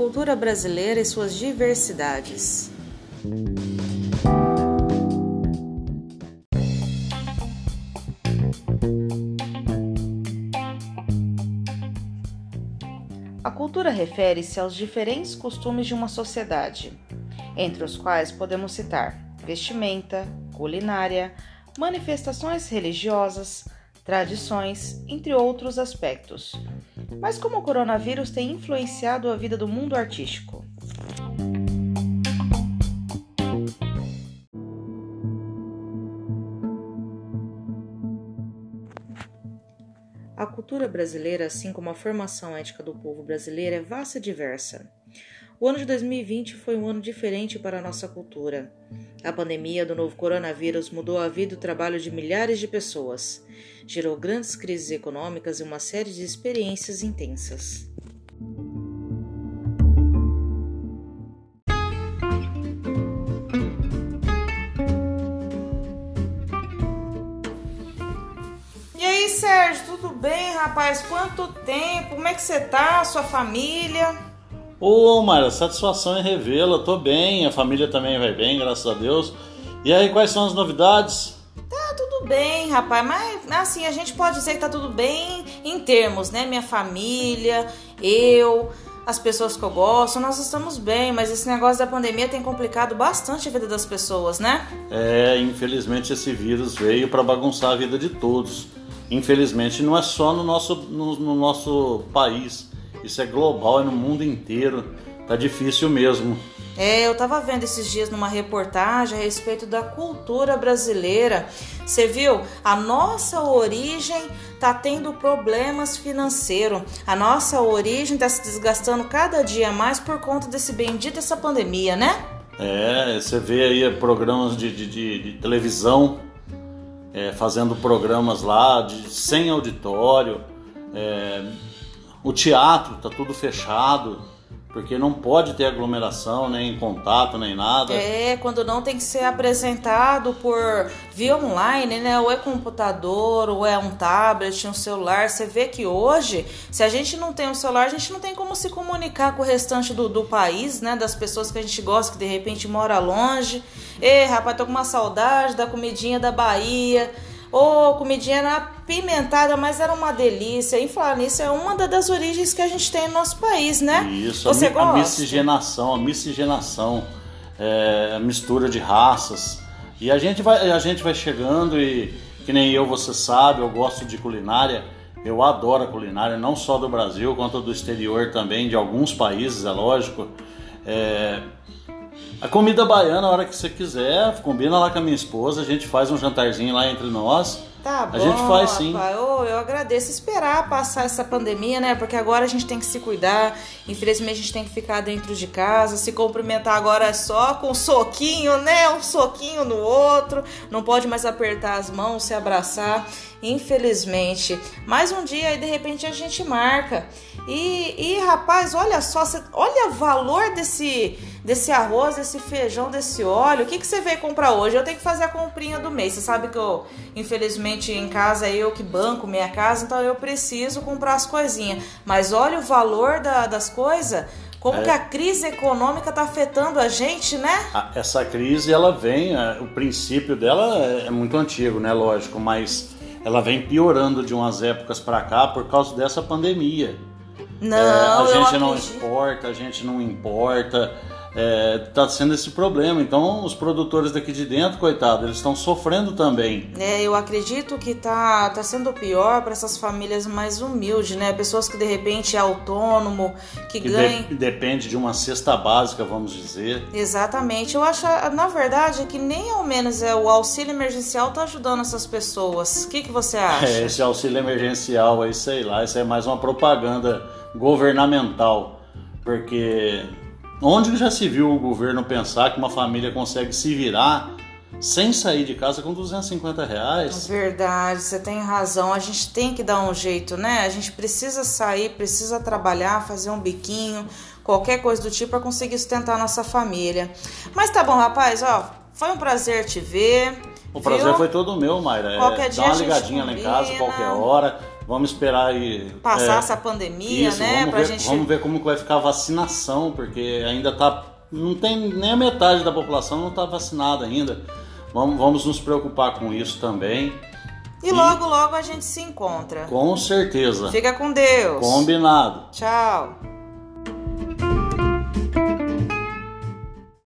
cultura brasileira e suas diversidades. A cultura refere-se aos diferentes costumes de uma sociedade, entre os quais podemos citar vestimenta, culinária, manifestações religiosas, tradições, entre outros aspectos. Mas como o coronavírus tem influenciado a vida do mundo artístico? A cultura brasileira, assim como a formação ética do povo brasileiro, é vasta e diversa. O ano de 2020 foi um ano diferente para a nossa cultura. A pandemia do novo coronavírus mudou a vida e o trabalho de milhares de pessoas, gerou grandes crises econômicas e uma série de experiências intensas. E aí, Sérgio, tudo bem, rapaz? Quanto tempo? Como é que você tá? Sua família? Ô, Mara, satisfação em revê-la. Tô bem, a família também vai bem, graças a Deus. E aí, quais são as novidades? Tá tudo bem, rapaz, mas assim, a gente pode dizer que tá tudo bem em termos, né? Minha família, eu, as pessoas que eu gosto, nós estamos bem, mas esse negócio da pandemia tem complicado bastante a vida das pessoas, né? É, infelizmente esse vírus veio para bagunçar a vida de todos. Infelizmente não é só no nosso, no, no nosso país isso é global, é no mundo inteiro. Tá difícil mesmo. É, eu tava vendo esses dias numa reportagem a respeito da cultura brasileira. Você viu? A nossa origem tá tendo problemas financeiros. A nossa origem tá se desgastando cada dia mais por conta desse bendito essa pandemia, né? É, você vê aí programas de, de, de, de televisão é, fazendo programas lá de, sem auditório. É, o teatro está tudo fechado, porque não pode ter aglomeração, nem contato, nem nada. É, quando não tem que ser apresentado por via online, né? Ou é computador, ou é um tablet, um celular. Você vê que hoje, se a gente não tem um celular, a gente não tem como se comunicar com o restante do, do país, né? Das pessoas que a gente gosta, que de repente mora longe. Ei, rapaz, tô com uma saudade da comidinha da Bahia Ô, oh, comidinha era apimentada, mas era uma delícia. E falar nisso, é uma das origens que a gente tem no nosso país, né? Isso, Você a, gosta? a miscigenação, a miscigenação, é, a mistura de raças. E a gente vai, a gente vai chegando e, que nem eu, você sabe, eu gosto de culinária. Eu adoro a culinária, não só do Brasil, quanto do exterior também, de alguns países, é lógico. É, a comida baiana, a hora que você quiser, combina lá com a minha esposa, a gente faz um jantarzinho lá entre nós. Tá bom. A gente faz sim. Oh, eu agradeço esperar passar essa pandemia, né? Porque agora a gente tem que se cuidar. Infelizmente a gente tem que ficar dentro de casa. Se cumprimentar agora é só com um soquinho, né? Um soquinho no outro. Não pode mais apertar as mãos, se abraçar. Infelizmente. Mais um dia e de repente a gente marca. E, e rapaz, olha só, olha o valor desse desse arroz, desse feijão, desse óleo. O que, que você veio comprar hoje? Eu tenho que fazer a comprinha do mês. Você sabe que eu, infelizmente, em casa é eu que banco minha casa, então eu preciso comprar as coisinhas. Mas olha o valor da, das coisas. Como é. que a crise econômica está afetando a gente, né? Essa crise, ela vem, é, o princípio dela é, é muito antigo, né? Lógico, mas ela vem piorando de umas épocas para cá por causa dessa pandemia. Não, é, a gente não exporta, a gente não importa está é, sendo esse problema. Então, os produtores daqui de dentro, coitado, eles estão sofrendo também. É, eu acredito que tá, tá sendo pior para essas famílias mais humildes, né? Pessoas que de repente é autônomo, que, que ganham. De, depende de uma cesta básica, vamos dizer. Exatamente. Eu acho, na verdade, que nem ao menos é o auxílio emergencial tá ajudando essas pessoas. O que, que você acha? É, esse auxílio emergencial aí, sei lá, isso é mais uma propaganda governamental. Porque Onde já se viu o governo pensar que uma família consegue se virar sem sair de casa com 250 reais? Verdade, você tem razão. A gente tem que dar um jeito, né? A gente precisa sair, precisa trabalhar, fazer um biquinho, qualquer coisa do tipo para conseguir sustentar a nossa família. Mas tá bom, rapaz, ó, foi um prazer te ver. O prazer Viu? foi todo meu, Mayra. É, Qualquer dia dá uma ligadinha lá em casa, combina. qualquer hora. Vamos esperar aí. Passar é, essa pandemia, isso, né? Vamos ver, gente. vamos ver como vai ficar a vacinação, porque ainda tá. Não tem nem a metade da população não está vacinada ainda. Vamos, vamos nos preocupar com isso também. E logo, logo a gente se encontra. Com certeza. Fica com Deus. Combinado. Tchau.